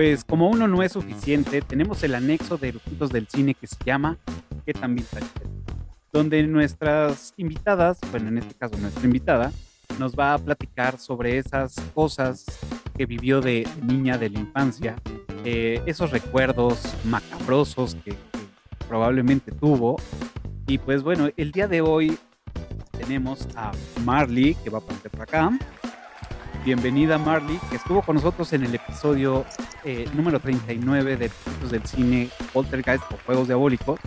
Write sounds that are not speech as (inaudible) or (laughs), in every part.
pues como uno no es suficiente, tenemos el anexo de Eruditos del Cine que se llama ¿Qué también donde nuestras invitadas, bueno, en este caso nuestra invitada, nos va a platicar sobre esas cosas que vivió de niña de la infancia, eh, esos recuerdos macabrosos que, probablemente tuvo. Y pues bueno, el día de hoy tenemos a Marley, que va a pasar por acá. Bienvenida Marley, que estuvo con nosotros en el episodio eh, número 39 de Episodios del Cine Poltergeist o Juegos Diabólicos.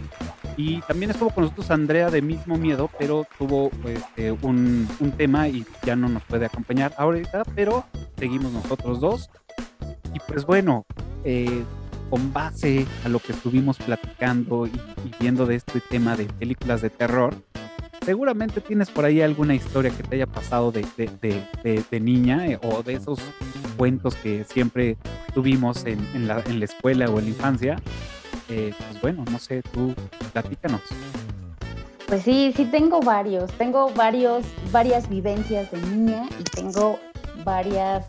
Y también estuvo con nosotros Andrea de Mismo Miedo, pero tuvo este, un, tema y ya no nos puede acompañar ahorita, pero seguimos nosotros dos. Y pues bueno, eh, con base a lo que estuvimos platicando y, viendo de este tema de películas de terror, seguramente tienes por ahí alguna historia que te haya pasado de, de, niña eh, o de esos cuentos que siempre tuvimos en, en, la, en la escuela o en la infancia eh, pues bueno, no sé, tú platícanos. Pues sí, sí tengo varios, tengo varios, varias vivencias de niña y tengo varias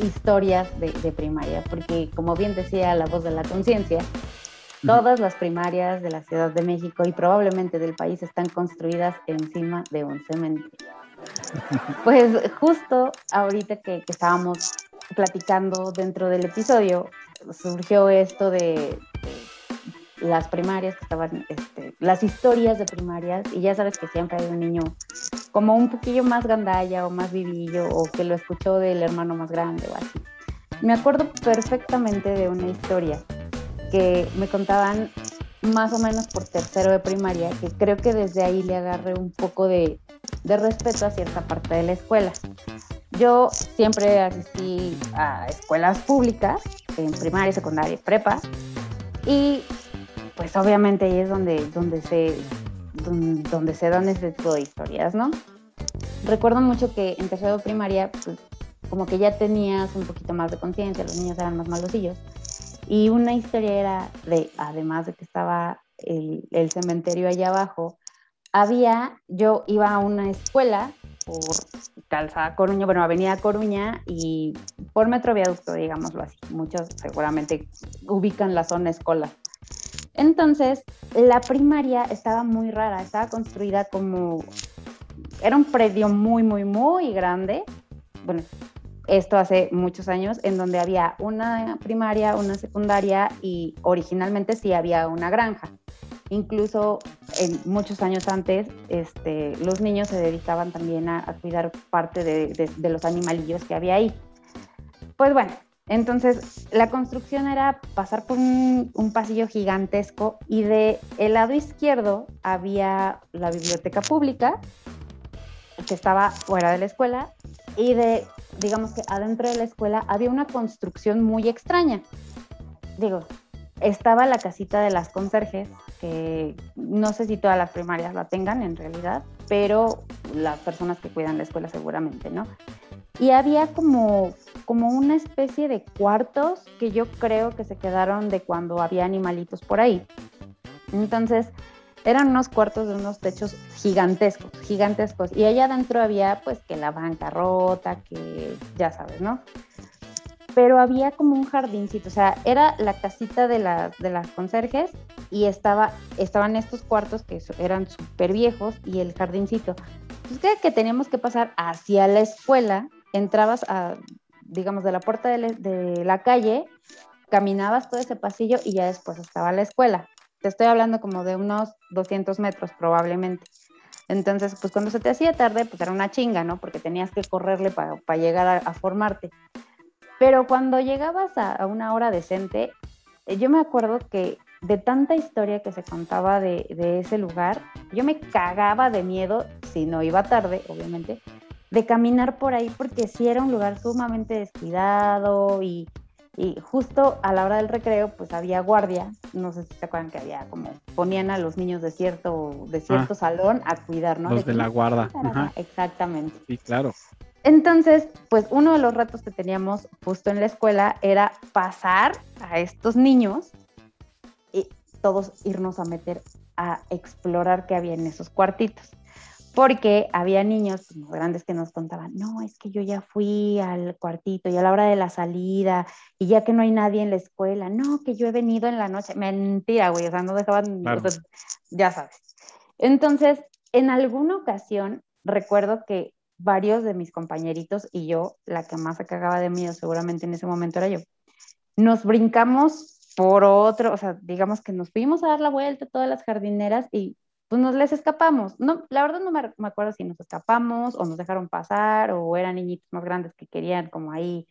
historias de, primaria, porque como bien decía la voz de la conciencia, todas las primarias de la Ciudad de México y probablemente del país están construidas encima de un cementerio. (laughs) Pues justo ahorita que, que estábamos platicando dentro del episodio, surgió esto de, las primarias que estaban, este, las historias de primarias, y ya sabes que siempre hay un niño como un poquillo más gandalla o más vivillo, o que lo escuchó del hermano más grande o así. Me acuerdo perfectamente de una historia que me contaban más o menos por tercero de primaria, que creo que desde ahí le agarré un poco de, de respeto a cierta parte de la escuela. Yo siempre asistí a escuelas públicas, en primaria, secundaria, prepa, y pues obviamente ahí es donde, donde, se, donde, se dan ese tipo de historias, ¿no? Recuerdo mucho que en tercero primaria, pues, como que ya tenías un poquito más de conciencia, los niños eran más malosillos. Y una historia era de, además de que estaba el, cementerio allá abajo, había, yo iba a una escuela por Calzada Coruña, bueno, Avenida Coruña y por Metro Viaducto, digámoslo así. Muchos seguramente ubican la zona escolar. Entonces, la primaria estaba muy rara, estaba construida como, era un predio muy, muy, muy grande. Bueno, esto hace muchos años, en donde había una primaria, una secundaria y originalmente sí había una granja. Incluso en muchos años antes, este, los niños se dedicaban también a, cuidar parte de los animalillos que había ahí. Pues bueno, entonces, la construcción era pasar por un, pasillo gigantesco y de el lado izquierdo había la biblioteca pública, que estaba fuera de la escuela, y de, digamos que adentro de la escuela había una construcción muy extraña. Digo, estaba la casita de las conserjes, que no sé si todas las primarias la tengan en realidad, pero las personas que cuidan la escuela seguramente, ¿no? y había como, como una especie de cuartos que yo creo que se quedaron de cuando había animalitos por ahí. Entonces, eran unos cuartos de unos techos gigantescos, gigantescos. Y allá adentro había pues que la banca rota, que ya sabes, ¿no? Pero había como un jardincito, o sea, era la casita de, de las conserjes y estaba, estaban estos cuartos que eran súper viejos y el jardincito. Entonces, que teníamos que pasar hacia la escuela entrabas a, digamos, de la puerta de, la calle, caminabas todo ese pasillo y ya después estaba la escuela. Te estoy hablando como de unos 200 metros probablemente. Entonces, pues cuando se te hacía tarde, pues era una chinga, ¿no? Porque tenías que correrle para llegar a, formarte. Pero cuando llegabas a, una hora decente, eh, yo me acuerdo que de tanta historia que se contaba de, de, ese lugar, yo me cagaba de miedo, si no iba tarde, obviamente, de caminar por ahí porque sí era un lugar sumamente descuidado y, justo a la hora del recreo pues había guardia, no sé si se acuerdan que había como ponían a los niños de cierto, de cierto ah. salón a cuidar, ¿no? Los de, la guarda. Exactamente. Sí, claro. Entonces, pues uno de los retos que teníamos justo en la escuela era pasar a estos niños y todos irnos a meter a explorar qué había en esos cuartitos porque había niños grandes que nos contaban, no, es que yo ya fui al cuartito y a la hora de la salida y ya que no hay nadie en la escuela, no, que yo he venido en la noche, mentira, güey, o sea, no dejaban, ya sabes. Entonces, en alguna ocasión, recuerdo que varios de mis compañeritos y yo, la que más se cagaba de miedo seguramente en ese momento era yo, nos brincamos por otro, o sea, digamos que nos fuimos a dar la vuelta a todas las jardineras y pues nos les escapamos. No, la verdad no me, acuerdo si nos escapamos o nos dejaron pasar o eran niñitos más grandes que querían como ahí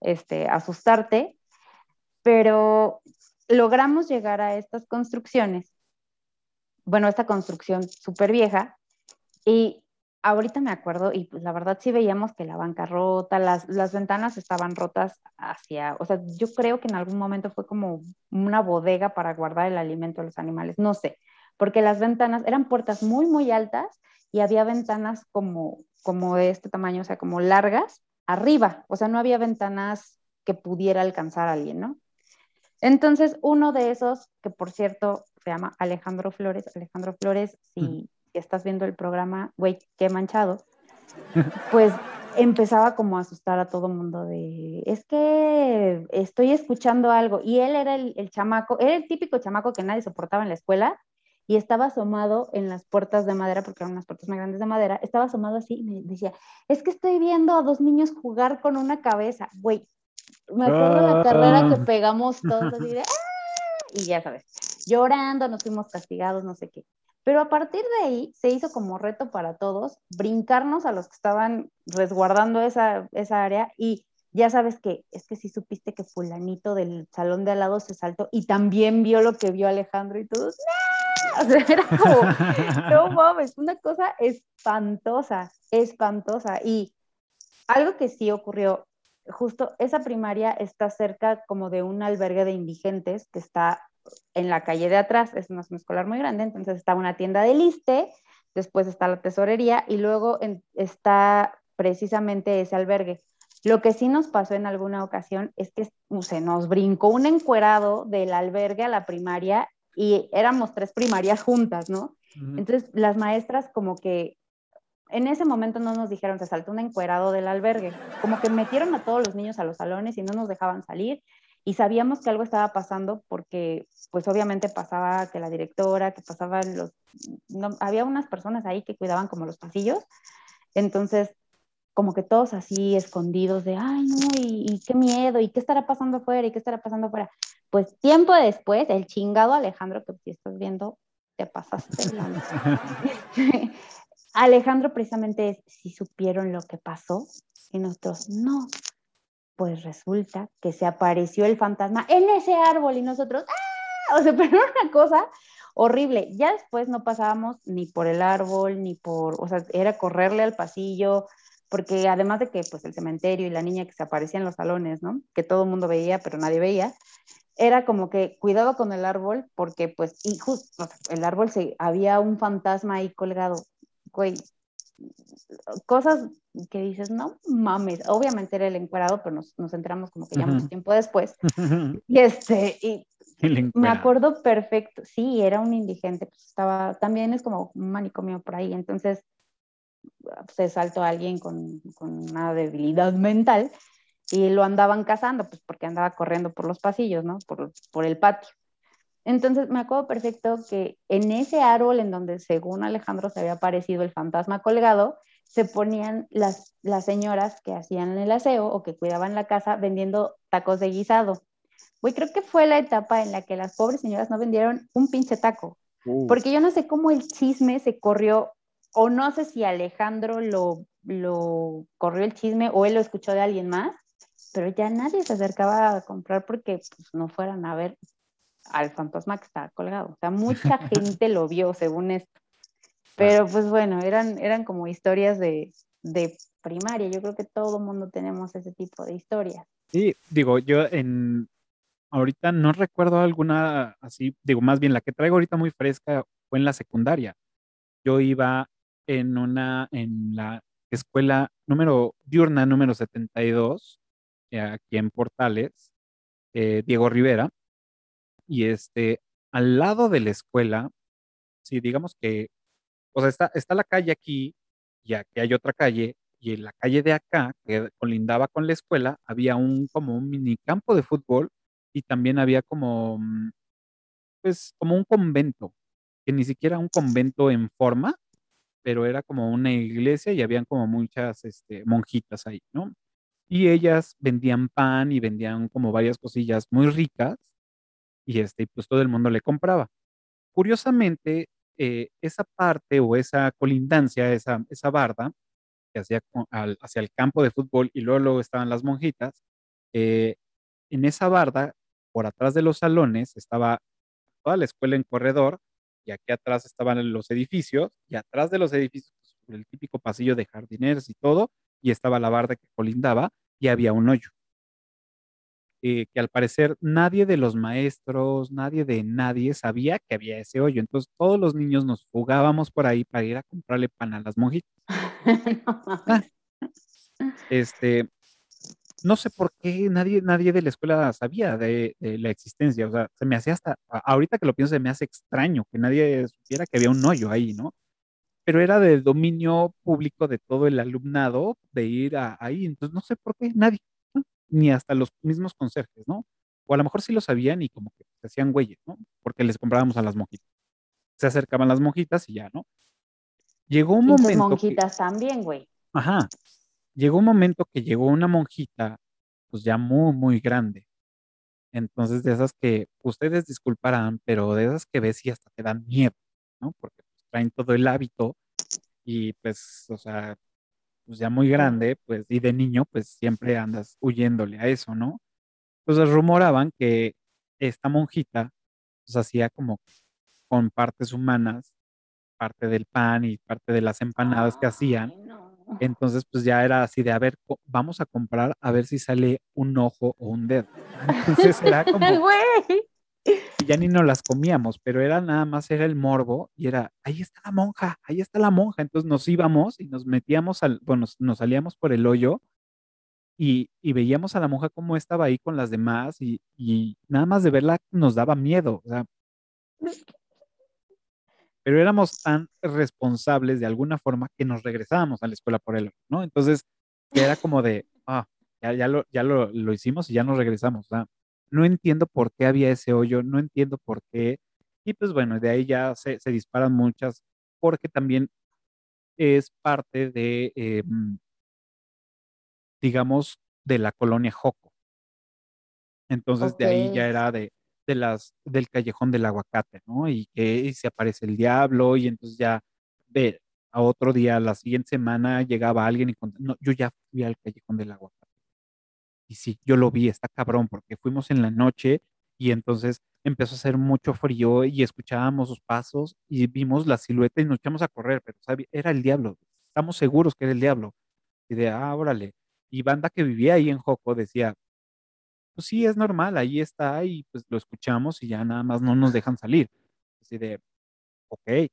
este, asustarte, pero logramos llegar a estas construcciones, bueno, esta construcción súper vieja, y ahorita me acuerdo, y pues la verdad sí veíamos que la banca rota, las, las ventanas estaban rotas hacia, o sea, yo creo que en algún momento fue como una bodega para guardar el alimento de los animales, no sé, porque las ventanas eran puertas muy, muy altas y había ventanas como, como de este tamaño, o sea, como largas, arriba, o sea, no había ventanas que pudiera alcanzar a alguien, ¿no? Entonces, uno de esos, que por cierto se llama Alejandro Flores, Alejandro Flores, si, estás viendo el programa, güey, qué manchado, (laughs) pues empezaba como a asustar a todo mundo de, es que estoy escuchando algo. Y él era el, el, chamaco, era el típico chamaco que nadie soportaba en la escuela, y estaba asomado en las puertas de madera, porque eran unas puertas muy grandes de madera, estaba asomado así y me decía, es que estoy viendo a dos niños jugar con una cabeza, güey, me acuerdo la carrera que ah. pegamos todos así de, (laughs) ¡Ah! y ya sabes, llorando, nos fuimos castigados, no sé qué. Pero a partir de ahí se hizo como reto para todos brincarnos a los que estaban resguardando esa, esa área y ya sabes que es que si supiste que fulanito del salón de al lado se saltó y también vio lo que vio Alejandro y todos, ¡No! (laughs) O sea, era como, (laughs) no mames, una cosa espantosa, espantosa. Y algo que sí ocurrió, justo esa primaria está cerca como de un albergue de indigentes que está en la calle de atrás, es una zona escolar muy grande, entonces está una tienda de liste, después está la tesorería y luego está precisamente ese albergue. Lo que sí nos pasó en alguna ocasión es que se nos brincó un encuerado del albergue a la primaria y éramos tres primarias juntas, ¿no? Entonces las maestras como que en ese momento no nos dijeron, se saltó un encuerado del albergue, como que metieron a todos los niños a los salones y no nos dejaban salir y sabíamos que algo estaba pasando porque pues obviamente pasaba que la directora, que pasaban los, había unas personas ahí que cuidaban como los pasillos, entonces como que todos así escondidos de, ay no, y, y qué miedo, y qué estará pasando afuera, y qué estará pasando afuera. Pues tiempo después, el chingado Alejandro, que si estás viendo, te pasaste. (laughs) (laughs) Alejandro precisamente es, si supieron lo que pasó, y nosotros, no. Pues resulta que se apareció el fantasma en ese árbol y nosotros, ¡ah! O sea, (laughs) pero una cosa horrible. Ya después no pasábamos ni por el árbol, ni por, o sea, era correrle al pasillo, porque además de que pues el cementerio y la niña que se aparecía en los salones, ¿no? Que todo el mundo veía, pero nadie veía, era como que cuidado con el árbol porque pues, y justo el árbol se, había un fantasma ahí colgado, güey, cosas que dices, no mames, obviamente era el encuadrado, pero nos, nos enteramos como que ya mucho tiempo después. (laughs) y este, y (laughs) me acuerdo perfecto, sí, era un indigente, pues estaba, también es como un manicomio por ahí, entonces se saltó alguien con, con una debilidad mental y lo andaban cazando, pues porque andaba corriendo por los pasillos, ¿no? Por, por el patio. Entonces me acuerdo perfecto que en ese árbol en donde según Alejandro se había aparecido el fantasma colgado, se ponían las, las señoras que hacían el aseo o que cuidaban la casa vendiendo tacos de guisado. Güey, creo que fue la etapa en la que las pobres señoras no vendieron un pinche taco. Uh. Porque yo no sé cómo el chisme se corrió, o no sé si Alejandro lo, lo corrió el chisme o él lo escuchó de alguien más, pero ya nadie se acercaba a comprar porque pues, no fueran a ver al fantasma que estaba colgado. O sea, mucha (laughs) gente lo vio según esto. Pero pues bueno, eran, eran como historias de, de primaria. Yo creo que todo mundo tenemos ese tipo de historias. Sí, digo, yo en ahorita no recuerdo alguna así, digo, más bien la que traigo ahorita muy fresca fue en la secundaria. Yo iba en una, en la escuela número diurna número 72 eh, aquí en Portales, eh, Diego Rivera, y este, al lado de la escuela, sí, digamos que o sea, está, está la calle aquí, y aquí hay otra calle, y en la calle de acá, que colindaba con la escuela, había un como un mini campo de fútbol y también había como, mm, pues, como un convento, que ni siquiera un convento en forma, pero era como una iglesia y habían como muchas este, monjitas ahí, ¿no? Y ellas vendían pan y vendían como varias cosillas muy ricas y este, pues todo el mundo le compraba. Curiosamente, eh, esa parte o esa colindancia, esa, esa barda, que hacía hacia el campo de fútbol y luego, luego estaban las monjitas, eh, en esa barda, por atrás de los salones, estaba toda la escuela en corredor y aquí atrás estaban los edificios y atrás de los edificios, pues, el típico pasillo de jardineros y todo, y estaba la barda que colindaba y había un hoyo. Eh, que al parecer nadie de los maestros, nadie de nadie sabía que había ese hoyo. Entonces todos los niños nos jugábamos por ahí para ir a comprarle pan a las monjitas. (laughs) Ah, este, no sé por qué nadie, nadie de la escuela sabía de, la existencia. O sea, se me hacía hasta, ahorita que lo pienso, se me hace extraño que nadie supiera que había un hoyo ahí, ¿no? Pero era de dominio público de todo el alumnado de ir ahí. Entonces, no sé por qué nadie, ni hasta los mismos conserjes, ¿no? O a lo mejor sí lo sabían y como que se hacían güeyes, ¿no? Porque les comprábamos a las monjitas. Se acercaban las monjitas y ya, ¿no? Llegó un momento. Las monjitas también, güey. Ajá llegó un momento que llegó una monjita, pues ya muy, muy grande. Entonces, de esas que ustedes disculparán, pero de esas que ves y hasta te dan miedo, ¿no? Porque pues, traen todo el hábito y pues, o sea, pues ya muy grande, pues, y de niño, pues siempre andas huyéndole a eso, ¿no? Entonces rumoraban que esta monjita, pues hacía como con partes humanas, parte del pan y parte de las empanadas que hacían, (laughs) entonces, pues ya era así de, a ver, vamos a comprar a ver si sale un ojo o un dedo. (laughs) Entonces era (laughs) como... ya ni nos las comíamos, pero era nada más, era el morbo y era, ahí está la monja, ahí está la monja. Entonces nos íbamos y nos metíamos al, bueno, nos, salíamos por el hoyo y, veíamos a la monja como estaba ahí con las demás y, y nada más de verla nos daba miedo. O sea, pero éramos tan responsables de alguna forma que nos regresábamos a la escuela por él, ¿no? Entonces, era como de, ah, ya, ya, lo, ya lo, lo hicimos y ya nos regresamos. no entiendo por qué había ese hoyo, no entiendo por qué. Y pues bueno, de ahí ya se, se disparan muchas, porque también es parte de, em, digamos, de la colonia Joco. Entonces de ahí ya era de, de las, del callejón del aguacate, ¿no? Y que se aparece el diablo y entonces ya ve, a otro día, la siguiente semana llegaba alguien y no, yo ya fui al callejón del aguacate. Y sí, yo lo vi, está cabrón, porque fuimos en la noche y entonces empezó a hacer mucho frío y escuchábamos sus pasos y vimos la silueta y nos echamos a correr, pero era el diablo, estamos seguros que era el diablo. Y de, ah, órale. Y banda que vivía ahí en Joco decía, pues sí, es normal, ahí está y pues lo escuchamos y ya nada más no nos dejan salir. Así de, ok.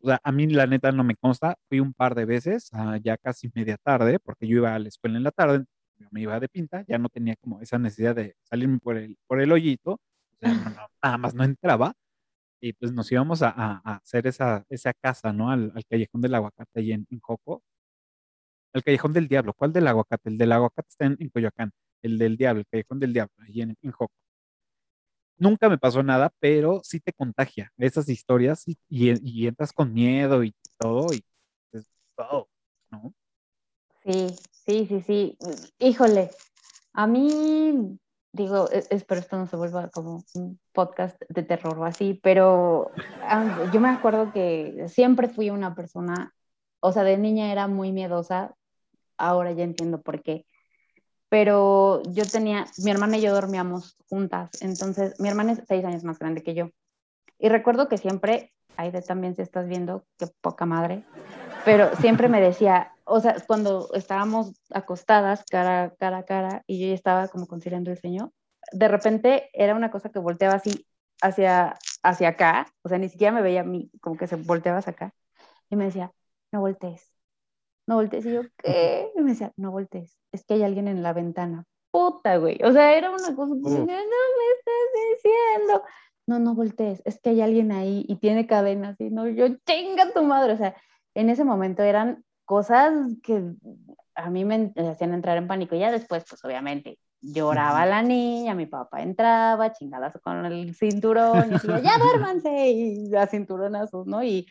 O sea, a mí la neta no me consta, fui un par de veces, ah, ya casi media tarde, porque yo iba a la escuela en la tarde, yo me iba de pinta, ya no tenía como esa necesidad de salirme por el, por el hoyito, o sea, (laughs) nada más no entraba, y pues nos íbamos a, a, hacer esa, esa casa, ¿no? Al, al callejón del aguacate ahí en, en Joco. El callejón del diablo, ¿cuál del aguacate? El del aguacate está en, en Coyoacán el del diablo, el callejón del diablo, ahí en, en Joco. Nunca me pasó nada, pero sí te contagia esas historias y, y, entras con miedo y todo, y es todo, ¿no? Sí, sí, sí, sí. Híjole, a mí, digo, e, espero esto no se vuelva como un podcast de terror o así, pero ah, yo me acuerdo que siempre fui una persona, o sea, de niña era muy miedosa, ahora ya entiendo por qué pero yo tenía, mi hermana y yo dormíamos juntas, entonces mi hermana es seis años más grande que yo. Y recuerdo que siempre, Aide también si estás viendo, qué poca madre, pero siempre me decía, o sea, cuando estábamos acostadas cara, cara a cara y yo ya estaba como conciliando el sueño, de repente era una cosa que volteaba así hacia, hacia acá, o sea, ni siquiera me veía a mí, como que se volteaba hacia acá, y me decía, no voltees, no voltees. Y yo, (laughs) ¿qué? Y me decía, no voltees, es que hay alguien en la ventana. Puta, güey. O sea, era una cosa, no me estás diciendo. no, no voltees, es que hay alguien ahí y tiene cadenas y no, yo chinga tu madre, o sea, en ese momento eran cosas que a mí me hacían entrar en pánico. Y ya después, pues obviamente, lloraba la niña, mi papá entraba, chingadas con el cinturón, y decía, ya duérmanse, y a cinturonazos, ¿no? Y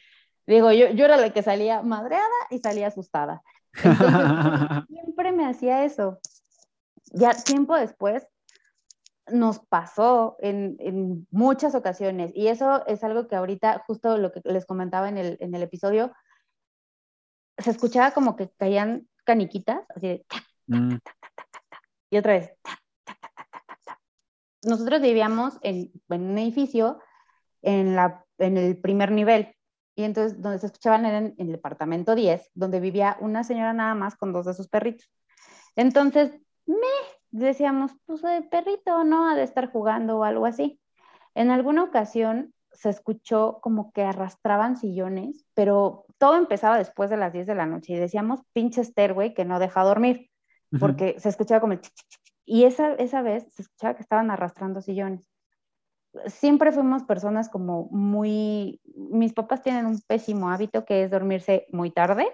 digo, yo, yo era la que salía madreada y salía asustada. siempre me hacía eso. Ya tiempo después nos pasó en, en, muchas ocasiones, y eso es algo que ahorita, justo lo que les comentaba en el, en el episodio, se escuchaba como que caían caniquitas, así de... Mm. y otra vez... Nosotros vivíamos en, en, un edificio en, la, en el primer nivel. Y entonces, donde se escuchaban era en, el departamento 10, donde vivía una señora nada más con dos de sus perritos. Entonces, me decíamos, pues el perrito no ha de estar jugando o algo así. En alguna ocasión se escuchó como que arrastraban sillones, pero todo empezaba después de las 10 de la noche y decíamos, pinche stairway que no deja dormir, porque se escuchaba como el... Y esa, esa vez se escuchaba que estaban arrastrando sillones. Siempre fuimos personas como muy... Mis papás tienen un pésimo hábito que es dormirse muy tarde.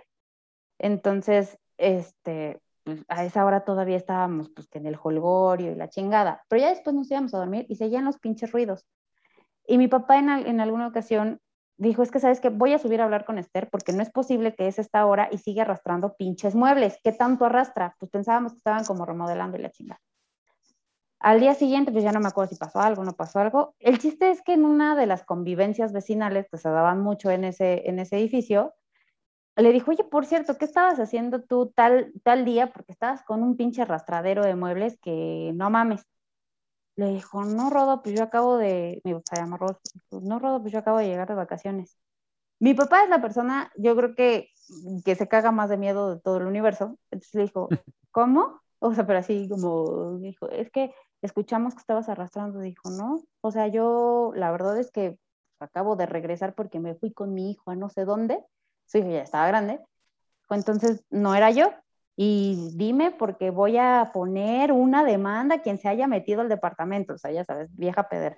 Entonces, este, pues, a esa hora todavía estábamos pues en el holgorio y la chingada, pero ya después nos íbamos a dormir y seguían los pinches ruidos. Y mi papá en, en alguna ocasión dijo, es que sabes que voy a subir a hablar con Esther porque no es posible que es esta hora y sigue arrastrando pinches muebles. ¿Qué tanto arrastra? Pues pensábamos que estaban como remodelando y la chingada. Al día siguiente, pues ya no me acuerdo si pasó algo no pasó algo. El chiste es que en una de las convivencias vecinales, que se daban mucho en ese, en ese edificio, le dijo, oye, por cierto, ¿qué estabas haciendo tú tal, tal día? Porque estabas con un pinche arrastradero de muebles que no mames. Le dijo, no, Rodo, pues yo acabo de, mi papá se llama Rodo, no, Rodo, pues yo acabo de llegar de vacaciones. Mi papá es la persona, yo creo que, que se caga más de miedo de todo el universo. Entonces le dijo, (laughs) ¿cómo? O sea, pero así como dijo, es que escuchamos que estabas arrastrando. Dijo, no, o sea, yo la verdad es que acabo de regresar porque me fui con mi hijo a no sé dónde. Su hijo ya estaba grande. Entonces no era yo y dime porque voy a poner una demanda a quien se haya metido al departamento, o sea, ya sabes, vieja pedera.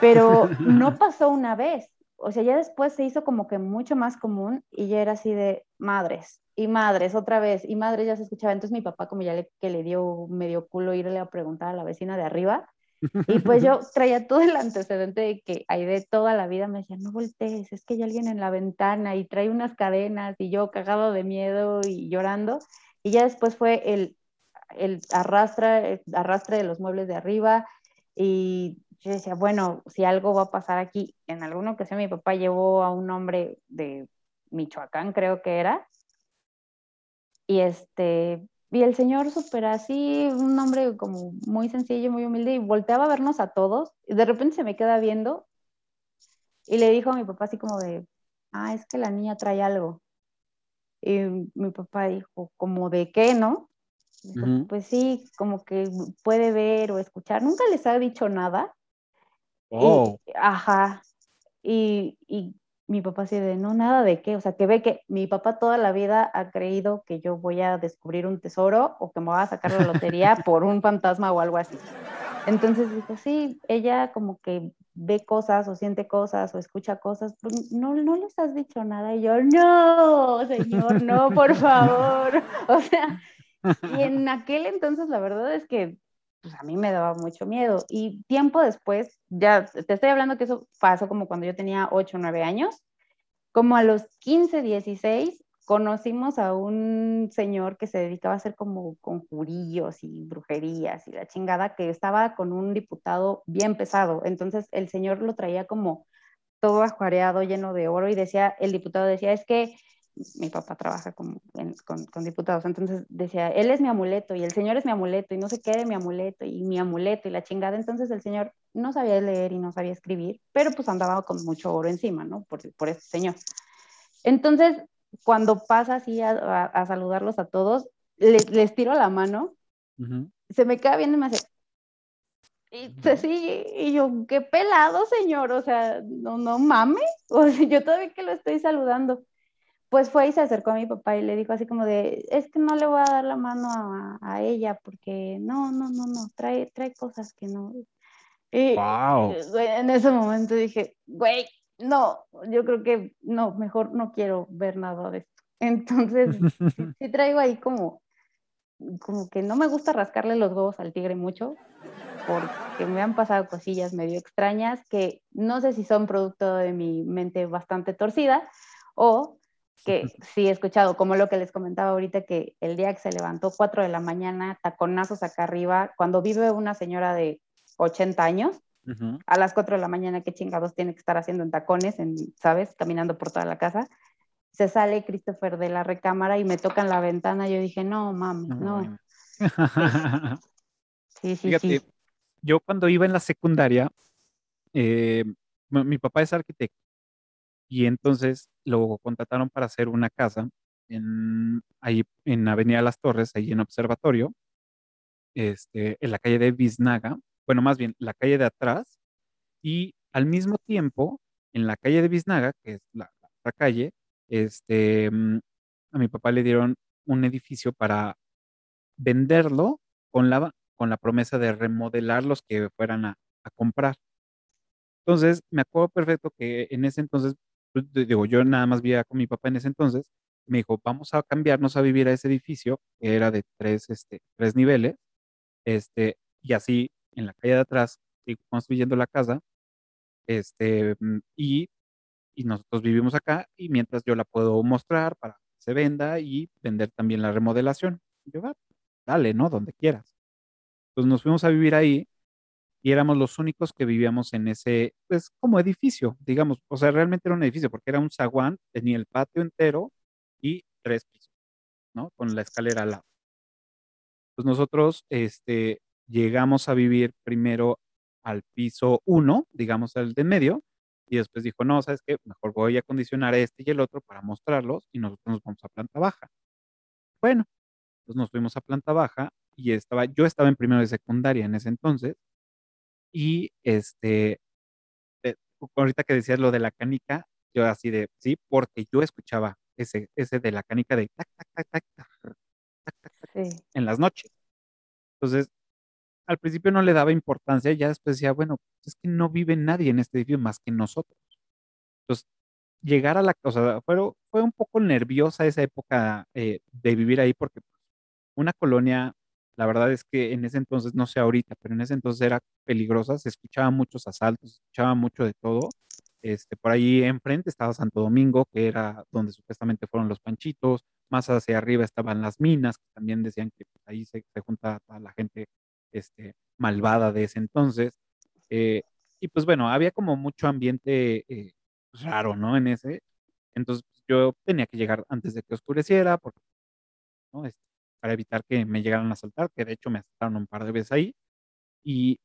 Pero (laughs) no pasó una vez, o sea, ya después se hizo como que mucho más común y ya era así de madres y madres otra vez y madres ya se escuchaba. Entonces mi papá como ya le, que le dio medio culo irle a preguntar a la vecina de arriba, y pues yo (laughs) traía todo el antecedente de que ahí de toda la vida me decía, no voltees, es que hay alguien en la ventana y trae unas cadenas y yo cagado de miedo y llorando. Y ya después fue el, el arrastre, arrastre de los muebles de arriba y yo decía, bueno, si algo va a pasar aquí, en alguna ocasión mi papá llevó a un hombre de Michoacán, creo que era, y este, y el señor súper así, un hombre como muy sencillo, muy humilde, y volteaba a vernos a todos, y de repente se me queda viendo, y le dijo a mi papá así como de, ah, es que la niña trae algo. Y mi papá dijo, como de qué, ¿no? Pues sí, como que puede ver o escuchar. Nunca les ha dicho nada. Oh. ajá. Y, y mi papá así de, no, nada de qué, o sea, que ve que mi papá toda la vida ha creído que yo voy a descubrir un tesoro o que me voy a sacar la lotería (laughs) por un fantasma o algo así. Entonces dijo, sí, ella como que ve cosas o siente cosas o escucha cosas, pues no, no les has dicho nada. Y yo, no, señor, no, por (laughs) favor. (laughs) O sea, y en aquel entonces la verdad es que pues a mí me daba mucho miedo. Y tiempo después, ya te estoy hablando que eso pasó como cuando yo tenía 8 o 9 años, como a los 15, 16, conocimos a un señor que se dedicaba a hacer como conjurillos y brujerías y la chingada, que estaba con un diputado bien pesado. Entonces el señor lo traía como todo ajuareado, lleno de oro y decía, el diputado decía, es que mi papá trabaja con, con, diputados, entonces decía, él es mi amuleto y el señor es mi amuleto y no se quede mi amuleto y mi amuleto y la chingada, entonces el señor no sabía leer y no sabía escribir, pero pues andaba con mucho oro encima, ¿no? Por, por ese señor. Entonces, cuando pasa así a, a, saludarlos a todos, les, les tiro la mano, se me queda viendo y me hace, y así, y yo, qué pelado, señor, o sea, no, no mames, (laughs) o sea, yo todavía que lo estoy saludando pues fue y se acercó a mi papá y le dijo así como de, es que no le voy a dar la mano a, ella porque no, no, no, no, trae, trae cosas que no. Y wow. en ese momento dije, güey, no, yo creo que no, mejor no quiero ver nada de esto. (laughs) Entonces, (laughs) sí, traigo ahí como, como que no me gusta rascarle los huevos al tigre mucho, porque me han pasado cosillas medio extrañas que no sé si son producto de mi mente bastante torcida o que (laughs) sí he escuchado, como lo que les comentaba ahorita, que el día que se levantó 4 de la mañana, taconazos acá arriba, cuando vive una señora de 80 años, a las 4 de la mañana, qué chingados tiene que estar haciendo en tacones, en, ¿sabes? Caminando por toda la casa. Se sale Christopher de la recámara y me tocan la ventana. Yo dije, no, mami, no. (laughs) Sí, sí, sí. Yo cuando iba en la secundaria, eh, mi papá es arquitecto y entonces lo contrataron para hacer una casa en, ahí en Avenida Las Torres, ahí en Observatorio, este, en la calle de Biznaga, bueno, más bien la calle de atrás, y al mismo tiempo, en la calle de Biznaga, que es la, otra calle, este, mm, a mi papá le dieron un edificio para venderlo con la, con la promesa de remodelar los que fueran a, a comprar. Entonces, me acuerdo perfecto que en ese entonces pues, digo, yo nada más vivía con mi papá en ese entonces, me dijo, vamos a cambiarnos a vivir a ese edificio, que era de tres, este, tres niveles, este, y así en la calle de atrás sigo construyendo la casa, este, mm, y, y nosotros vivimos acá, y mientras yo la puedo mostrar para que se venda y vender también la remodelación. yo, ah, dale, ¿no? Donde quieras. Entonces nos fuimos a vivir ahí y éramos los únicos que vivíamos en ese, pues como edificio, digamos, o sea, realmente era un edificio porque era un zaguán, tenía el patio entero y tres pisos, ¿no? Con la escalera al lado. Pues nosotros, este, llegamos a vivir primero al piso uno, digamos, al de medio, y después dijo, no, ¿sabes qué? Mejor voy a acondicionar este y el otro para mostrarlos y nosotros nos vamos a planta baja. Bueno, pues nos fuimos a planta baja y estaba, yo estaba en primero de secundaria en ese entonces, y este, eh, ahorita que decías lo de la canica, yo así de, sí, porque yo escuchaba ese, ese de la canica de tac, tac, tac, tac, tac, en las noches. Entonces, al principio no le daba importancia, ya después decía, bueno, es que no vive nadie en este edificio más que nosotros. Entonces, llegar a la, cosa fue, fue un poco nerviosa esa época eh, de vivir ahí porque una colonia la verdad es que en ese entonces, no sé ahorita, pero en ese entonces era peligrosa, se escuchaban muchos asaltos, se escuchaba mucho de todo. Este, por ahí enfrente estaba Santo Domingo, que era donde supuestamente fueron los panchitos, más hacia arriba estaban las minas, que también decían que pues, ahí se, junta toda la gente este, malvada de ese entonces. Eh, y pues bueno, había como mucho ambiente eh, raro, ¿no? En ese. Entonces pues, yo tenía que llegar antes de que oscureciera, porque ¿no? Este, para evitar que me llegaran a asaltar, que de hecho me asaltaron un par de veces ahí. Y,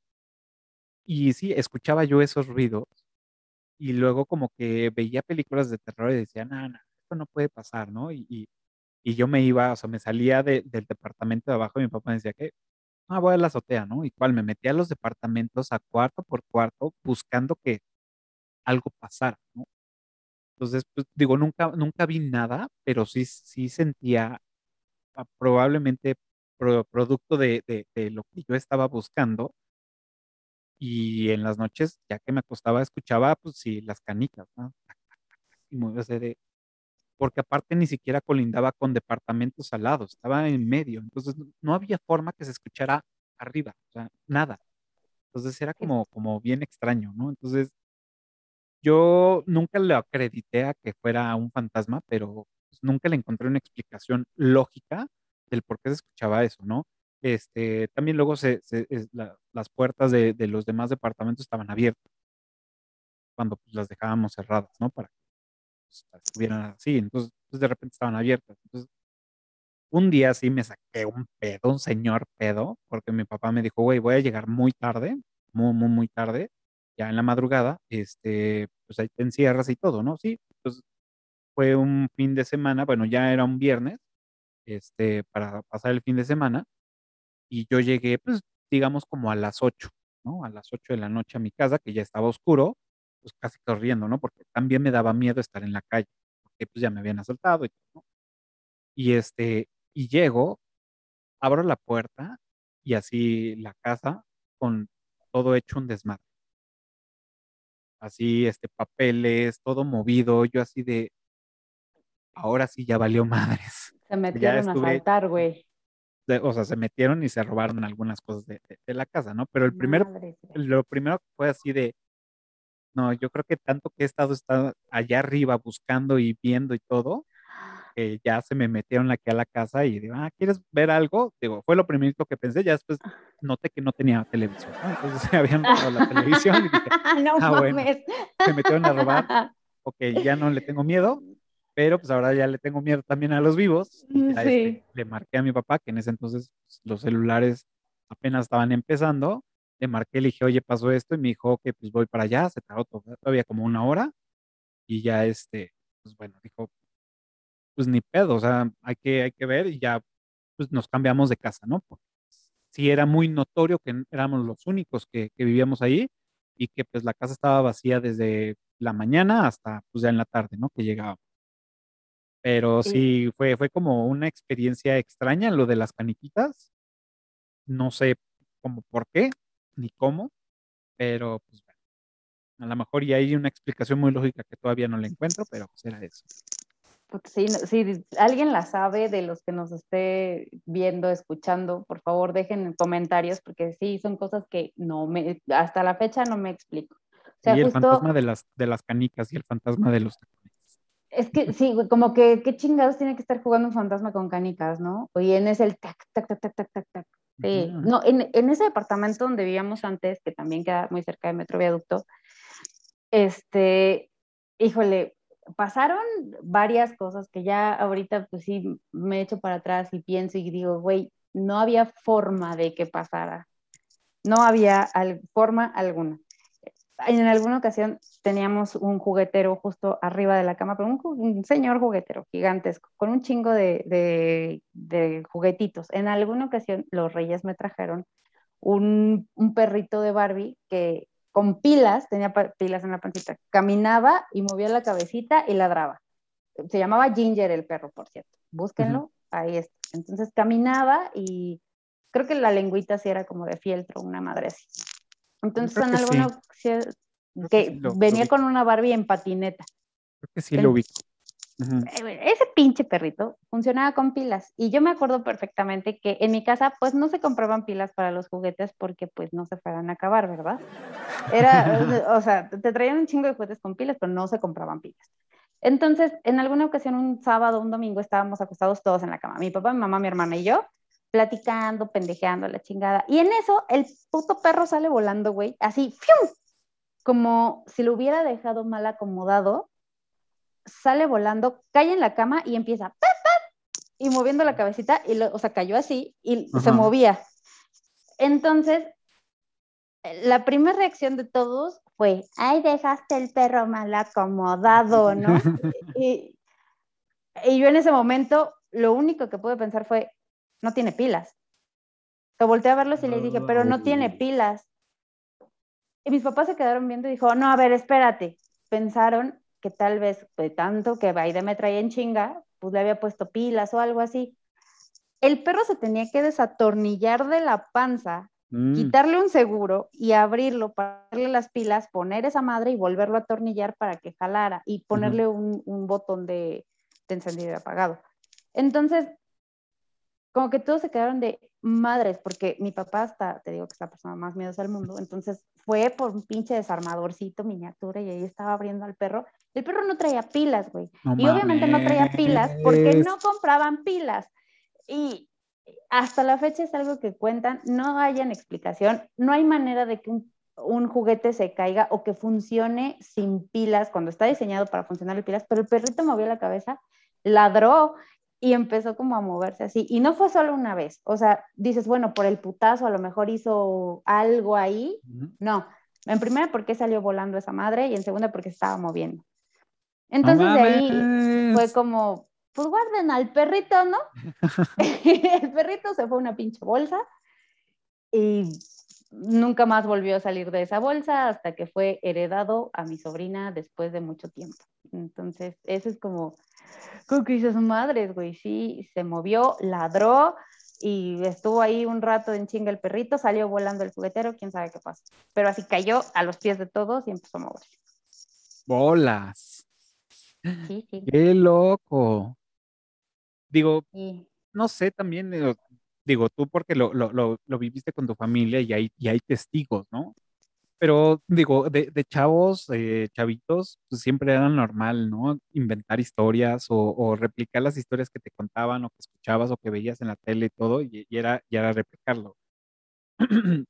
y sí, escuchaba yo esos ruidos y luego como que veía películas de terror y decía, no, no, esto no puede pasar, ¿no? Y, y, yo me iba, o sea, me salía del departamento de abajo y mi papá me decía que, ah, voy a la azotea, ¿no? Igual me metía a los departamentos a cuarto por cuarto buscando que algo pasara, ¿no? Entonces, pues digo, nunca, nunca vi nada, pero sí, sí sentía probablemente producto de, lo que yo estaba buscando. Y en las noches, ya que me acostaba, escuchaba, pues sí, las canicas, ¿no? Y de, porque aparte ni siquiera colindaba con departamentos al lado, estaba en medio, entonces no había forma que se escuchara arriba, o sea, nada. Entonces era como, como bien extraño, ¿no? Entonces yo nunca le acredité a que fuera un fantasma, pero pues, nunca le encontré una explicación lógica del por qué se escuchaba eso, ¿no? Este, también luego se, las puertas de, los demás departamentos estaban abiertas cuando pues, las dejábamos cerradas, ¿no? Para que pues, estuvieran así, entonces de repente estaban abiertas. Un día sí me saqué un pedo, un señor pedo, porque mi papá me dijo, güey, voy a llegar muy tarde, muy, muy, muy tarde, ya en la madrugada, este, pues ahí te encierras y todo, ¿no? Sí, entonces fue un fin de semana, bueno, ya era un viernes, este, para pasar el fin de semana, y yo llegué, pues, digamos, como a las 8, ¿no? A las 8 de la noche a mi casa, que ya estaba oscuro, pues casi corriendo, ¿no? Porque también me daba miedo estar en la calle, porque pues ya me habían asaltado y ¿no? Y este, y llego, abro la puerta y así la casa con todo hecho un desmadre. Así, este, papeles, todo movido, yo así de, ahora sí ya valió madres. Se metieron a saltar, güey. O sea, se metieron y se robaron algunas cosas de, la casa, ¿no? Pero el primero, lo primero fue así de, no, yo creo que tanto que he estado, estado allá arriba buscando y viendo y todo, que ya se me metieron aquí a la casa y digo, ah, ¿quieres ver algo? Digo, fue lo primero que pensé, ya después noté que no tenía televisión, Entonces (laughs) se habían robado la televisión y dije, (laughs) no ah, bueno, se metieron a robar, (laughs) ok, ya no le tengo miedo, pero pues ahora ya le tengo miedo también a los vivos. Y este, le marqué a mi papá, que en ese entonces pues, los celulares apenas estaban empezando, le marqué, le dije, oye, pasó esto, y me dijo, que pues voy para allá, se tardó todavía como una hora, y ya este, pues bueno, dijo, pues ni pedo, o sea, hay que, hay que ver y ya pues nos cambiamos de casa, ¿no? Porque sí era muy notorio que éramos los únicos que, vivíamos ahí y que pues la casa estaba vacía desde la mañana hasta pues ya en la tarde, ¿no? Que llegaba. Pero sí, fue, fue como una experiencia extraña lo de las caniquitas. No sé cómo por qué, ni cómo, pero pues bueno, a lo mejor y hay una explicación muy lógica que todavía no le encuentro, pero pues era eso. Porque si, si alguien la sabe de los que nos esté viendo, escuchando, por favor dejen en comentarios, porque sí, son cosas que no me, hasta la fecha no me explico. y el fantasma de las, de las canicas y el fantasma de los Es que sí, como que qué chingados tiene que estar jugando un fantasma con canicas, ¿no? Y en ese el tac, tac, tac, tac, tac, tac, tac. Sí. No, en, en, ese departamento donde vivíamos antes, que también queda muy cerca de Metro Viaducto, este, híjole, pasaron varias cosas que ya ahorita pues sí me echo para atrás y pienso y digo, güey, no había forma de que pasara. No había forma alguna. En alguna ocasión teníamos un juguetero justo arriba de la cama, pero un, señor juguetero gigantesco, con un chingo de, de, juguetitos. En alguna ocasión los reyes me trajeron un, un perrito de Barbie que con pilas, tenía pilas en la pancita, caminaba y movía la cabecita y ladraba. Se llamaba Ginger el perro, por cierto. Búsquenlo, ahí está. Entonces caminaba y creo que la lengüita sí era como de fieltro, una madre así. Entonces en alguna ocasión que venía con una Barbie en patineta. Creo que sí lo ubico. Eh, ese pinche perrito funcionaba con pilas y yo me acuerdo perfectamente que en mi casa pues no se compraban pilas para los juguetes porque pues no se fueran a acabar, ¿verdad? Era, (laughs) o sea, te traían un chingo de juguetes con pilas, pero no se compraban pilas. Entonces, en alguna ocasión, un sábado, un domingo, estábamos acostados todos en la cama, mi papá, mi mamá, mi hermana y yo, platicando, pendejeando la chingada. Y en eso, el puto perro sale volando, güey, así, ¡fium! como si lo hubiera dejado mal acomodado sale volando, cae en la cama y empieza y moviendo la cabecita, y o sea, cayó así y se movía. Entonces, la primera reacción de todos fue, ay, dejaste el perro mal acomodado, ¿no? (laughs) y, y, yo en ese momento, lo único que pude pensar fue, no tiene pilas. Que volteé a verlos y le dije, pero no tiene pilas. Y mis papás se quedaron viendo y dijo, no, a ver, espérate. Pensaron que tal vez de tanto que Baide me traía en chinga, pues le había puesto pilas o algo así. El perro se tenía que desatornillar de la panza, mm. quitarle un seguro y abrirlo para darle las pilas, poner esa madre y volverlo a atornillar para que jalara y ponerle un, botón de, de encendido y apagado. Entonces, como que todos se quedaron de madres, porque mi papá está, te digo que es la persona más miedosa del mundo, entonces fue por un pinche desarmadorcito miniatura y ahí estaba abriendo al perro. El perro no traía pilas, güey. y obviamente no traía pilas porque no compraban pilas. Y hasta la fecha es algo que cuentan, no hayan explicación, no hay manera de que un, un juguete se caiga o que funcione sin pilas cuando está diseñado para funcionar pilas, pero el perrito movió la cabeza, ladró y empezó como a moverse así. Y no fue solo una vez, o sea, dices, bueno, por el putazo a lo mejor hizo algo ahí. No, en primera porque salió volando esa madre y en segunda porque se estaba moviendo. Entonces de ahí fue como, pues guarden al perrito, ¿no? (laughs) (laughs) el perrito se fue a una pinche bolsa y nunca más volvió a salir de esa bolsa hasta que fue heredado a mi sobrina después de mucho tiempo. Entonces, eso es como, como que dices, madres, güey, sí, se movió, ladró, y estuvo ahí un rato en chinga el perrito, salió volando el juguetero, quién sabe qué pasó. Pero así cayó a los pies de todos y empezó a mover. Bolas. Sí, sí. Qué loco. Digo, no sé, también, digo, tú porque lo, lo, lo, lo, viviste con tu familia y hay, y hay testigos, ¿no? Pero digo, de, de chavos, eh, chavitos, pues siempre era normal, ¿no? Inventar historias o, o, replicar las historias que te contaban o que escuchabas o que veías en la tele y todo, y, era, y era replicarlo. (clears throat)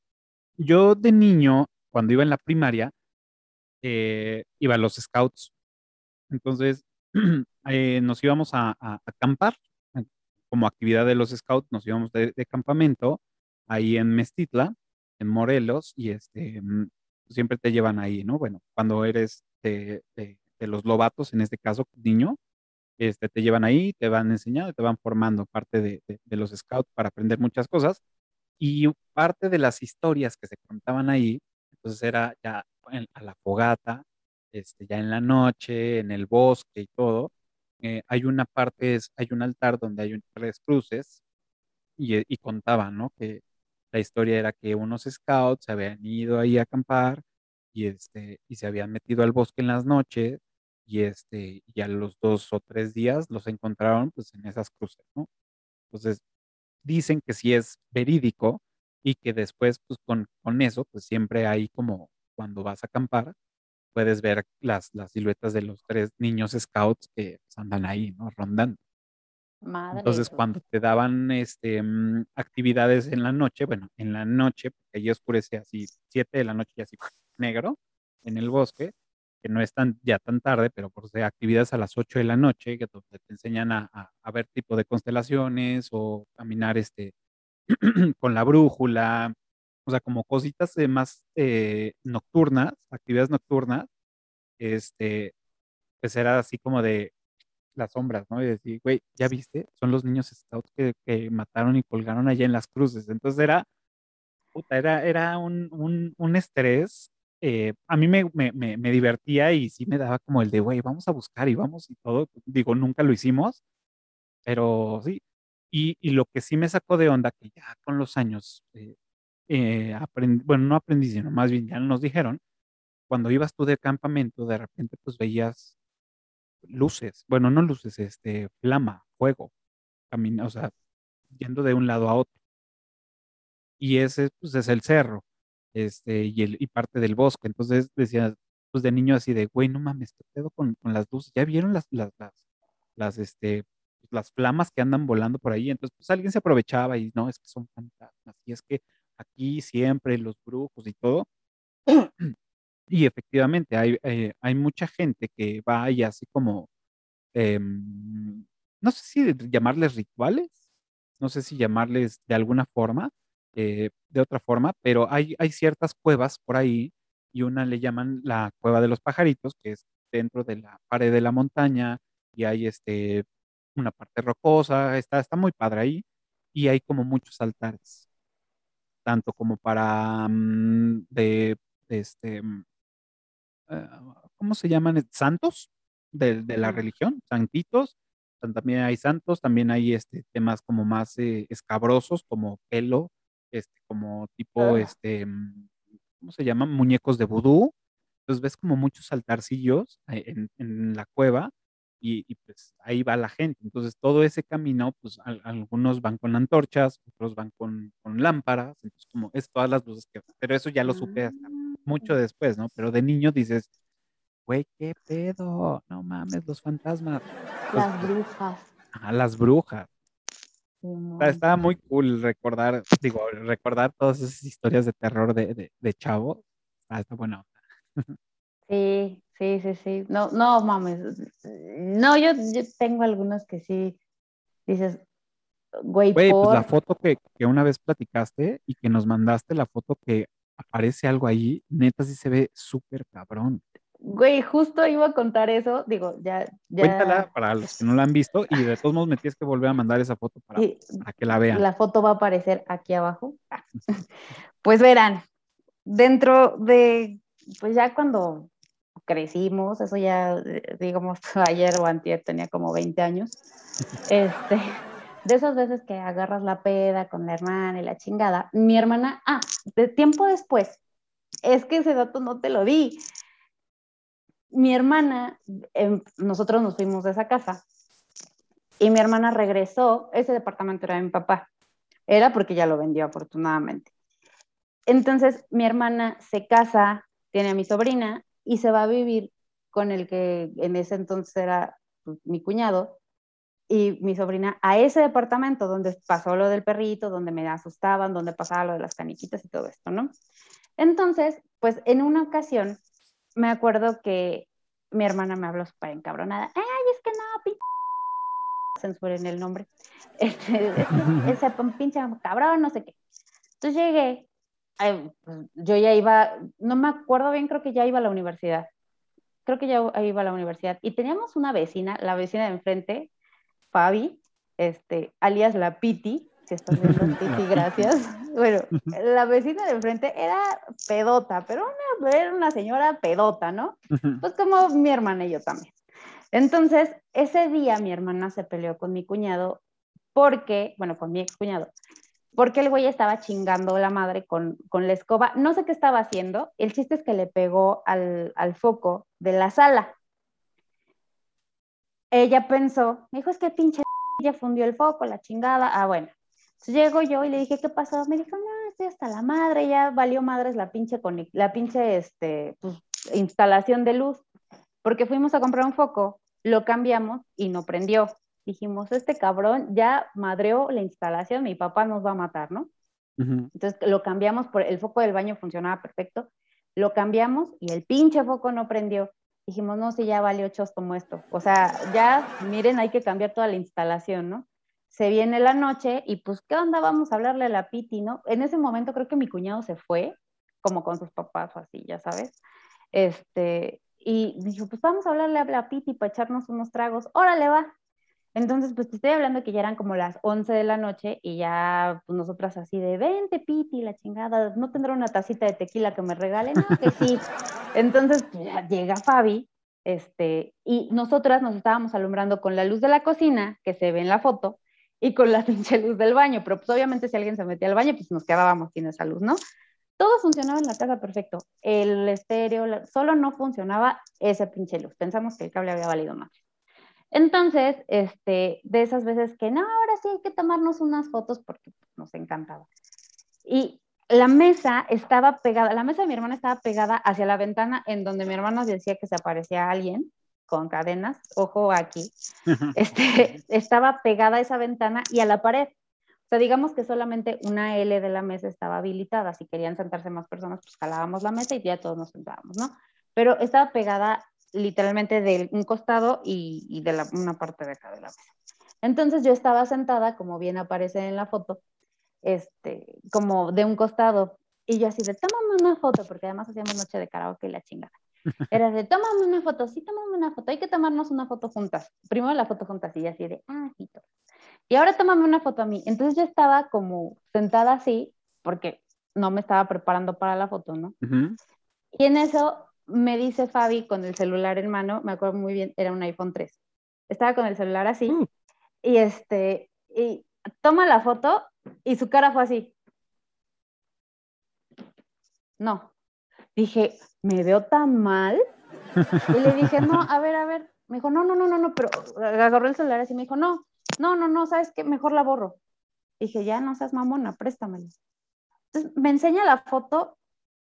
Yo de niño, cuando iba en la primaria, eh, iba a los scouts. Entonces, (clears throat) eh, nos íbamos a, a, acampar eh, como actividad de los scouts, nos íbamos de, de campamento ahí en Mestitla, en Morelos, y este, mm, siempre te llevan ahí, ¿no? Bueno, cuando eres de, los lobatos, en este caso, niño, este, te llevan ahí, te van enseñando, te van formando parte de, los scouts para aprender muchas cosas. Y parte de las historias que se contaban ahí, entonces era ya a la fogata, este, ya en la noche, en el bosque y todo. Eh, hay una parte, es, hay un altar donde hay tres cruces y, y contaban, ¿no? Que la historia era que unos scouts se habían ido ahí a acampar y, este, y se habían metido al bosque en las noches y, este, y a los dos o tres días los encontraron pues en esas cruces, ¿no? Entonces, dicen que sí es verídico y que después pues con, con eso pues siempre hay como cuando vas a acampar puedes ver las, las siluetas de los tres niños scouts que andan ahí, ¿no? Rondando. Entonces, cuando te daban este, mm, actividades en la noche, bueno, en la noche, porque ahí oscurece así, 7 de la noche y así negro en el bosque, que no es tan, ya tan tarde, pero por ser actividades a las 8 de la noche, que te enseñan a, a, ver tipo de constelaciones o caminar este, (clears throat) con la brújula, o sea, como cositas más eh, nocturnas, actividades nocturnas, este, pues era así como de, las sombras, ¿no? Y decir, güey, ¿ya viste? Son los niños scouts que, que, mataron y colgaron allá en las cruces. Entonces era, puta, era, era un, un, un estrés. Eh, a mí me, me, me, divertía y sí me daba como el de, güey, vamos a buscar y vamos y todo. Digo, nunca lo hicimos, pero sí. Y, y lo que sí me sacó de onda, que ya con los años, eh, eh, aprendí, bueno, no aprendí, sino más bien ya nos dijeron, cuando ibas tú de campamento, de repente pues veías luces, bueno, no luces, este, flama, fuego, camina, o sea, yendo de un lado a otro. Y ese, pues, es el cerro, este, y, el, y parte del bosque. Entonces decía, pues de niño así de, güey, no mames, te quedo con, con las luces. ¿Ya vieron las, las, las, las, este, las flamas que andan volando por ahí? Entonces, pues alguien se aprovechaba y no, es que son fantasmas. Y es que aquí siempre los brujos y todo. (clears throat) Y efectivamente, hay, eh, hay mucha gente que va y así como, em, no sé si llamarles rituales, no sé si llamarles de alguna forma, eh, de otra forma, pero hay, hay ciertas cuevas por ahí y una le llaman la cueva de los pajaritos, que es dentro de la pared de la montaña y hay este, una parte rocosa, está, está muy padre ahí y hay como muchos altares, tanto como para mm, de, este, mm, Ah, ¿cómo se llaman? Santos de, de la religión, santitos. También hay santos, también hay este, temas como más eh, escabrosos, como pelo, este, como tipo, ah. este, mm, ¿cómo se llaman? Muñecos de vudú. Entonces ves como muchos altarcillos eh, en, en la cueva y, y, pues ahí va la gente. Entonces todo ese camino, pues algunos van con antorchas, otros van con, con, lámparas, entonces como es todas las luces que... Pero eso ya lo supe hasta mucho Mm. después, ¿no? Pero de niño dices, güey, ¿qué pedo? No mames, los fantasmas. Las brujas. Ah, las brujas. Estaba muy cool recordar, digo, recordar todas esas historias de terror de, de, de chavo. Ah, está bueno. (laughs) Sí, sí, sí, sí. No, no mames. No, yo, yo tengo algunos que sí dices, güey, güey pues la foto que, que, una vez platicaste y que nos mandaste, la foto que aparece algo ahí, neta sí se ve súper cabrón. Güey, justo iba a contar eso, digo, ya, ya... Cuéntala para los que no la han visto y de todos modos me tienes que volver a mandar esa foto para, para que la vean. La foto va a aparecer aquí abajo. (laughs) Pues verán, dentro de, pues ya cuando crecimos, eso ya, digamos, (laughs) ayer o antier tenía como 20 años, (laughs) este, de esas veces que agarras la peda con la hermana y la chingada, mi hermana, ah, de tiempo después, es que ese dato no te lo di. Mi hermana, em, nosotros nos fuimos de esa casa y mi hermana regresó, ese departamento era de mi papá, era porque ya lo vendió afortunadamente. Entonces mi hermana se casa, tiene a mi sobrina y se va a vivir con el que en ese entonces era pues, mi cuñado y mi sobrina a ese departamento donde pasó lo del perrito, donde me asustaban, donde pasaba lo de las caniquitas y todo esto, ¿no? Entonces, pues en una ocasión me acuerdo que mi hermana me habló súper encabronada. Ay, es que no, pinche. (laughs) Censuren el nombre. (laughs) (laughs) Ese pinche cabrón, no sé qué. Entonces llegué, yo ya iba, no me acuerdo bien, creo que ya iba a la universidad. Creo que ya iba a la universidad. Y teníamos una vecina, la vecina de enfrente, Fabi, este, alias la Piti, que estás (laughs) viendo Piti, gracias. Bueno, la vecina de enfrente era pedota, pero una, era una señora pedota, ¿no? Pues como mi hermana y yo también. Entonces, ese día mi hermana se peleó con mi cuñado porque, bueno, con mi ex cuñado, porque el güey estaba chingando la madre con, con, la escoba. No sé qué estaba haciendo. El chiste es que le pegó al, al foco de la sala. Ella pensó, me dijo, es que pinche (laughs) ya fundió el foco, la chingada. Ah, bueno. Entonces llego yo y le dije, ¿qué pasó? Me dijo, no, estoy hasta la madre, ya valió madres la pinche, con, la pinche este, pues, instalación de luz porque fuimos a comprar un foco, lo cambiamos y no prendió. Dijimos, este cabrón ya madreó la instalación, mi papá nos va a matar, ¿no? Entonces lo cambiamos, por el foco del baño funcionaba perfecto, lo cambiamos y el pinche foco no prendió. Dijimos, no, si ya valió chos como esto. O sea, ya, miren, hay que cambiar toda la instalación, ¿no? Se viene la noche y pues, ¿qué onda? Vamos a hablarle a la Piti, ¿no? En ese momento creo que mi cuñado se fue, como con sus papás o así, ya sabes. Este, y dijo, pues vamos a hablarle a la Piti para echarnos unos tragos. Órale, va. Entonces, pues te estoy hablando que ya eran como las 11 de la noche y ya pues, nosotras así de, vente Piti, la chingada, ¿no tendrá una tacita de tequila que me regale? No, que sí. (laughs) Entonces, pues, ya llega Fabi, este, y nosotras nos estábamos alumbrando con la luz de la cocina, que se ve en la foto, y con la (laughs) pinche luz del baño, pero pues obviamente si alguien se metía al baño, pues nos quedábamos sin esa luz, ¿no? todo funcionaba en la casa perfecto. El estéreo, solo no funcionaba ese pinche luz. Pensamos que el cable había valido más. Entonces, este, de esas veces que no, ahora sí hay que tomarnos unas fotos porque nos encantaba. Y la mesa estaba pegada, la mesa de mi hermana estaba pegada hacia la ventana en donde mi hermana decía que se aparecía alguien con cadenas, ojo aquí, este, (laughs) estaba pegada a esa ventana y a la pared. O sea, digamos que solamente una L de la mesa estaba habilitada. Si querían sentarse más personas, pues calábamos la mesa y ya todos nos sentábamos, ¿no? Pero estaba pegada literalmente de un costado y, de una parte de acá de la mesa. Entonces yo estaba sentada, como bien aparece en la foto, este, como de un costado. Y yo así de, tómame una foto, porque además hacíamos noche de karaoke y la chingada. (laughs) Era de, tómame una foto, sí, tómame una foto, hay que tomarnos una foto juntas. Primero la foto juntas y así de, ah, y ahora tómame una foto a mí. Entonces yo estaba como sentada así, porque no me estaba preparando para la foto, ¿no? Y en eso me dice Fabi con el celular en mano, me acuerdo muy bien, era un iPhone 3. Estaba con el celular así, mm. y este, y toma la foto, y su cara fue así. No. Dije, ¿me veo tan mal? (laughs) Y le dije, no, a ver, a ver. Me dijo, no, no, no, no, no, pero agarró el celular así y me dijo, no, no, no, no, ¿sabes qué? Mejor la borro. Dije, ya no seas mamona, préstamela. Entonces me enseña la foto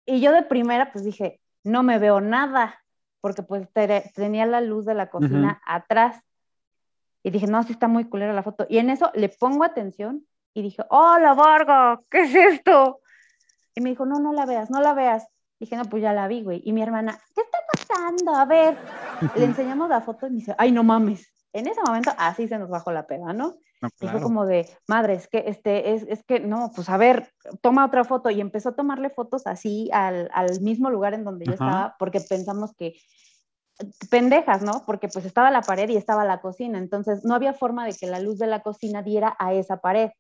y yo de primera pues dije, no me veo nada, porque pues tenía la luz de la cocina atrás. Y dije, no, sí está muy culera la foto. Y en eso le pongo atención y dije, hola Varga, ¿qué es esto? Y me dijo, no, no la veas, no la veas. Dije, no, pues ya la vi, güey. Y mi hermana, ¿qué está pasando? A ver, (laughs) le enseñamos la foto y me dice, ay, no mames en ese momento así se nos bajó la pega, ¿no? Y fue como de, madre, es que, este, es, es, que, no, pues a ver, toma otra foto. Y empezó a tomarle fotos así al, al mismo lugar en donde yo estaba, porque pensamos que, pendejas, ¿no? Porque pues estaba la pared y estaba la cocina, entonces no había forma de que la luz de la cocina diera a esa pared.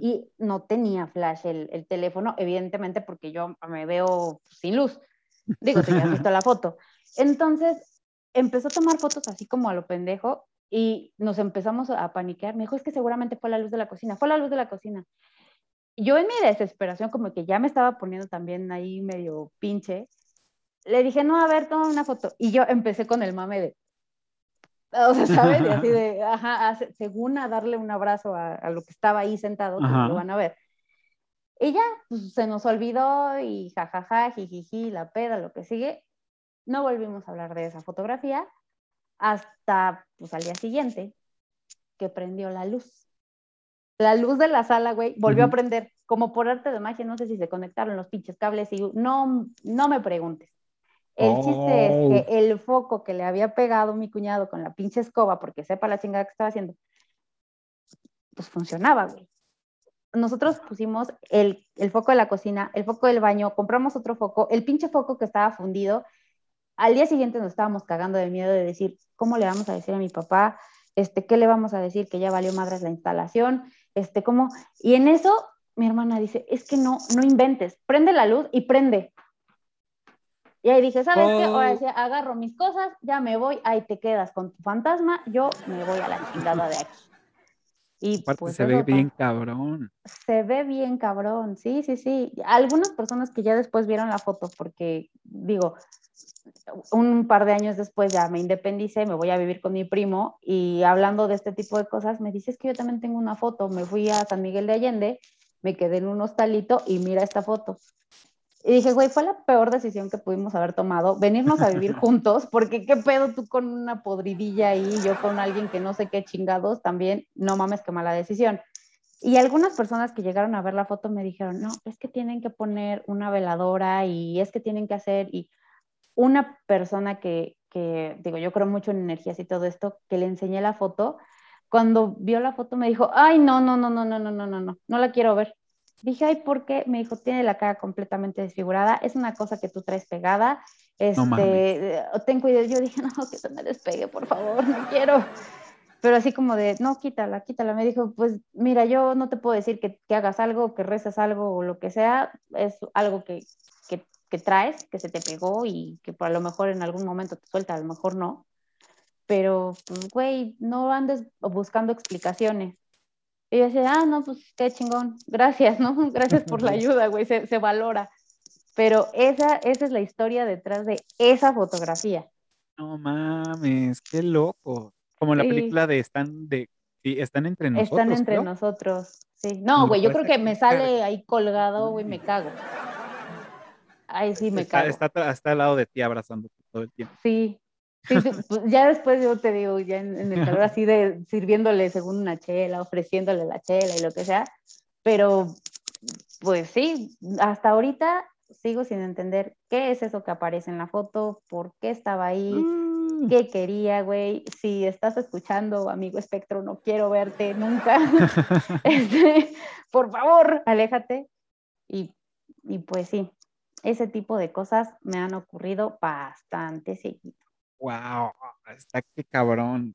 Y no tenía flash el, el, teléfono, evidentemente porque yo me veo sin luz. Digo, te has visto la foto. (laughs) Entonces empezó a tomar fotos así como a lo pendejo y nos empezamos a paniquear. Me dijo, es que seguramente fue la luz de la cocina, fue la luz de la cocina. Yo en mi desesperación, como que ya me estaba poniendo también ahí medio pinche, le dije, no, a ver, toma una foto. Y yo empecé con el mame de, o sea, ¿sabes? Y así de, (laughs) ajá, según a darle un abrazo a, lo que estaba ahí sentado, que lo van a ver. Y ya, pues, se nos olvidó y jajaja, jijiji, la peda, lo que sigue. No volvimos a hablar de esa fotografía hasta, pues, al día siguiente, que prendió la luz. La luz de la sala, güey, volvió a prender, como por arte de magia, no sé si se conectaron los pinches cables y no, no me preguntes. El chiste es que oh. el foco que le había pegado mi cuñado con la pinche escoba, porque sepa la chingada que estaba haciendo, pues funcionaba, güey. Nosotros pusimos el, el, foco de la cocina, el foco del baño, compramos otro foco, el pinche foco que estaba fundido. Al día siguiente nos estábamos cagando de miedo de decir, ¿cómo le vamos a decir a mi papá? Este, ¿Qué le vamos a decir? Que ya valió madres la instalación. Este, ¿cómo? Y en eso mi hermana dice, es que no, no inventes, prende la luz y prende. Y ahí dije, ¿sabes qué? Ahora sí, agarro mis cosas, ya me voy, ahí te quedas con tu fantasma, yo me voy a la chingada de aquí. Y pues se ve bien cabrón. Se ve bien cabrón, sí, sí, sí. Algunas personas que ya después vieron la foto, porque digo, un par de años después ya me independicé, me voy a vivir con mi primo y hablando de este tipo de cosas, me dices que yo también tengo una foto, me fui a San Miguel de Allende, me quedé en un hostalito y mira esta foto. Y dije, güey, fue la peor decisión que pudimos haber tomado, venirnos a vivir (laughs) juntos, porque qué pedo tú con una podridilla ahí, yo con alguien que no sé qué chingados, también, no mames, qué mala decisión. Y algunas personas que llegaron a ver la foto me dijeron, no, es que tienen que poner una veladora y es que tienen que hacer, y una persona que, que digo, yo creo mucho en energías y todo esto, que le enseñé la foto, cuando vio la foto me dijo, ay, no, no, no, no, no, no, no, no, no, no la quiero ver. Dije, ay, ¿por qué? Me dijo, tiene la cara completamente desfigurada, es una cosa que tú traes pegada, este, ten cuidado. Yo dije, (laughs) no, que se me despegue, por favor, no quiero. Pero así como de, no, quítala, quítala. Me dijo, pues mira, yo no te puedo decir que, que hagas algo, que reces algo o lo que sea, es algo que, que, traes, que se te pegó y que por a lo mejor en algún momento te suelta, a lo mejor no. Pero, pues, güey, no andes buscando explicaciones y yo decía, ah, no, pues qué chingón, gracias, ¿no? (laughs) Gracias por la (laughs) ayuda, güey, se, se, valora. Pero esa, esa es la historia detrás de esa fotografía. No mames, qué loco. Como la película de Están, de, sí, están entre nosotros. Están entre nosotros, sí. No, güey, yo creo que me sale ahí colgado, güey, me cago. Ahí sí me cago. Está, está, al lado de ti abrazándote todo el tiempo. Sí, Sí, pues, ya después yo te digo, ya en, el calor así de sirviéndole según una chela, ofreciéndole la chela y lo que sea, pero pues sí, hasta ahorita sigo sin entender qué es eso que aparece en la foto, por qué estaba ahí, mm. qué quería, güey. Si estás escuchando, amigo espectro, no quiero verte nunca. (laughs) (laughs) Este, por favor, aléjate. Y, y pues sí, ese tipo de cosas me han ocurrido bastante seguido. Wow, está que cabrón.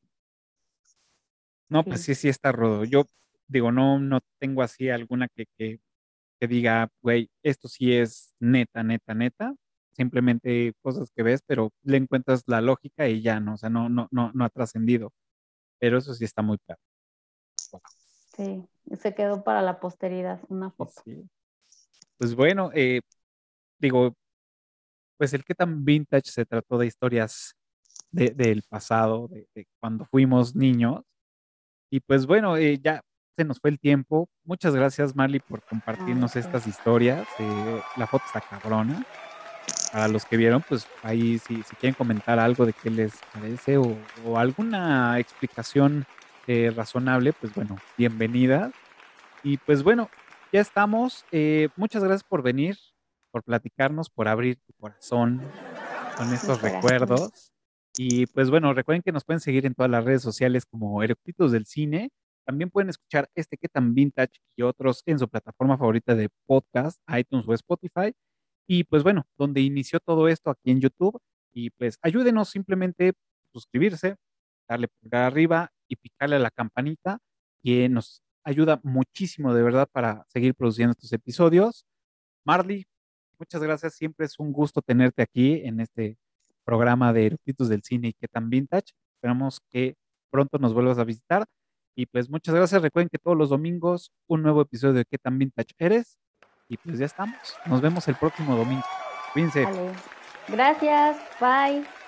No, pues sí, sí está rudo. Yo digo, no, no tengo así alguna que, que, que diga, güey, esto sí es neta, neta, neta. Simplemente cosas que ves, pero le encuentras la lógica y ya, ¿no? O sea, no, no, no, no ha trascendido. Pero eso sí está muy claro. Sí, se quedó para la posteridad una foto. Pues bueno, eh, digo, pues el que tan vintage se trató de historias del pasado, de, cuando fuimos niños. Y pues bueno, eh, ya se nos fue el tiempo. Muchas gracias, Marley, por compartirnos estas historias. Eh, la foto está cabrona. Para los que vieron, pues ahí si, si quieren comentar algo de qué les parece o, alguna explicación eh, razonable, pues bueno, bienvenida. Y pues bueno, ya estamos. muchas gracias por venir, por platicarnos, por abrir tu corazón con estos recuerdos. Y pues bueno, recuerden que nos pueden seguir en todas las redes sociales como Eructitos del Cine. También pueden escuchar este que tan vintage y otros en su plataforma favorita de podcast, iTunes o Spotify. Y pues bueno, donde inició todo esto aquí en YouTube. Y pues ayúdenos simplemente suscribirse, darle pulgar arriba y picarle a la campanita, que nos ayuda muchísimo de verdad para seguir produciendo estos episodios. Marley, muchas gracias. Siempre es un gusto tenerte aquí en este programa de eruditos del cine y que tan vintage. Esperamos que pronto nos vuelvas a visitar. Y pues muchas gracias. Recuerden que todos los domingos un nuevo episodio de ¿Qué tan vintage eres? Y pues ya estamos. Nos vemos el próximo domingo. Cuídense. Gracias. Bye.